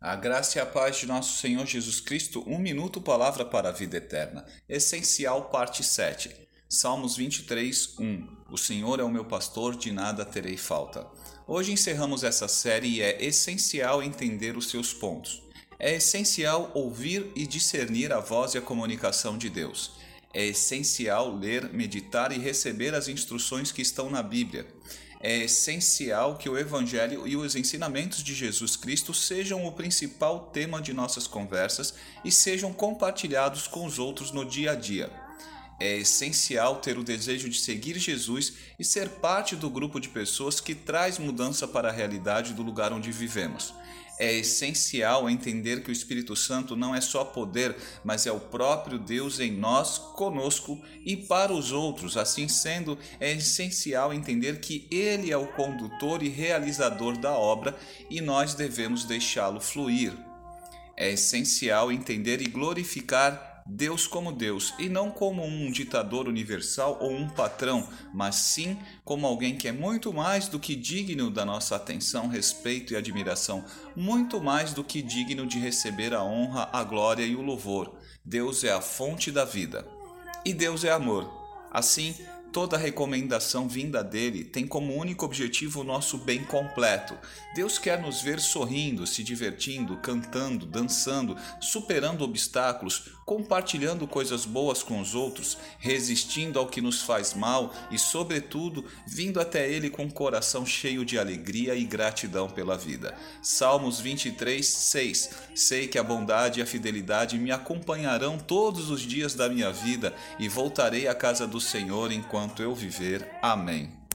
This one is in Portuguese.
A graça e a paz de nosso Senhor Jesus Cristo, um minuto, palavra para a vida eterna. Essencial, parte 7. Salmos 23, 1. O Senhor é o meu pastor, de nada terei falta. Hoje encerramos essa série e é essencial entender os seus pontos. É essencial ouvir e discernir a voz e a comunicação de Deus. É essencial ler, meditar e receber as instruções que estão na Bíblia é essencial que o Evangelho e os ensinamentos de Jesus Cristo sejam o principal tema de nossas conversas e sejam compartilhados com os outros no dia a dia. É essencial ter o desejo de seguir Jesus e ser parte do grupo de pessoas que traz mudança para a realidade do lugar onde vivemos. É essencial entender que o Espírito Santo não é só poder, mas é o próprio Deus em nós, conosco e para os outros. Assim sendo, é essencial entender que Ele é o condutor e realizador da obra e nós devemos deixá-lo fluir. É essencial entender e glorificar Deus como Deus e não como um ditador universal ou um patrão, mas sim como alguém que é muito mais do que digno da nossa atenção, respeito e admiração, muito mais do que digno de receber a honra, a glória e o louvor. Deus é a fonte da vida. E Deus é amor. Assim, Toda recomendação vinda dele tem como único objetivo o nosso bem completo. Deus quer nos ver sorrindo, se divertindo, cantando, dançando, superando obstáculos, compartilhando coisas boas com os outros, resistindo ao que nos faz mal e, sobretudo, vindo até Ele com um coração cheio de alegria e gratidão pela vida. Salmos 23, 6 Sei que a bondade e a fidelidade me acompanharão todos os dias da minha vida e voltarei à casa do Senhor enquanto eu viver. Amém.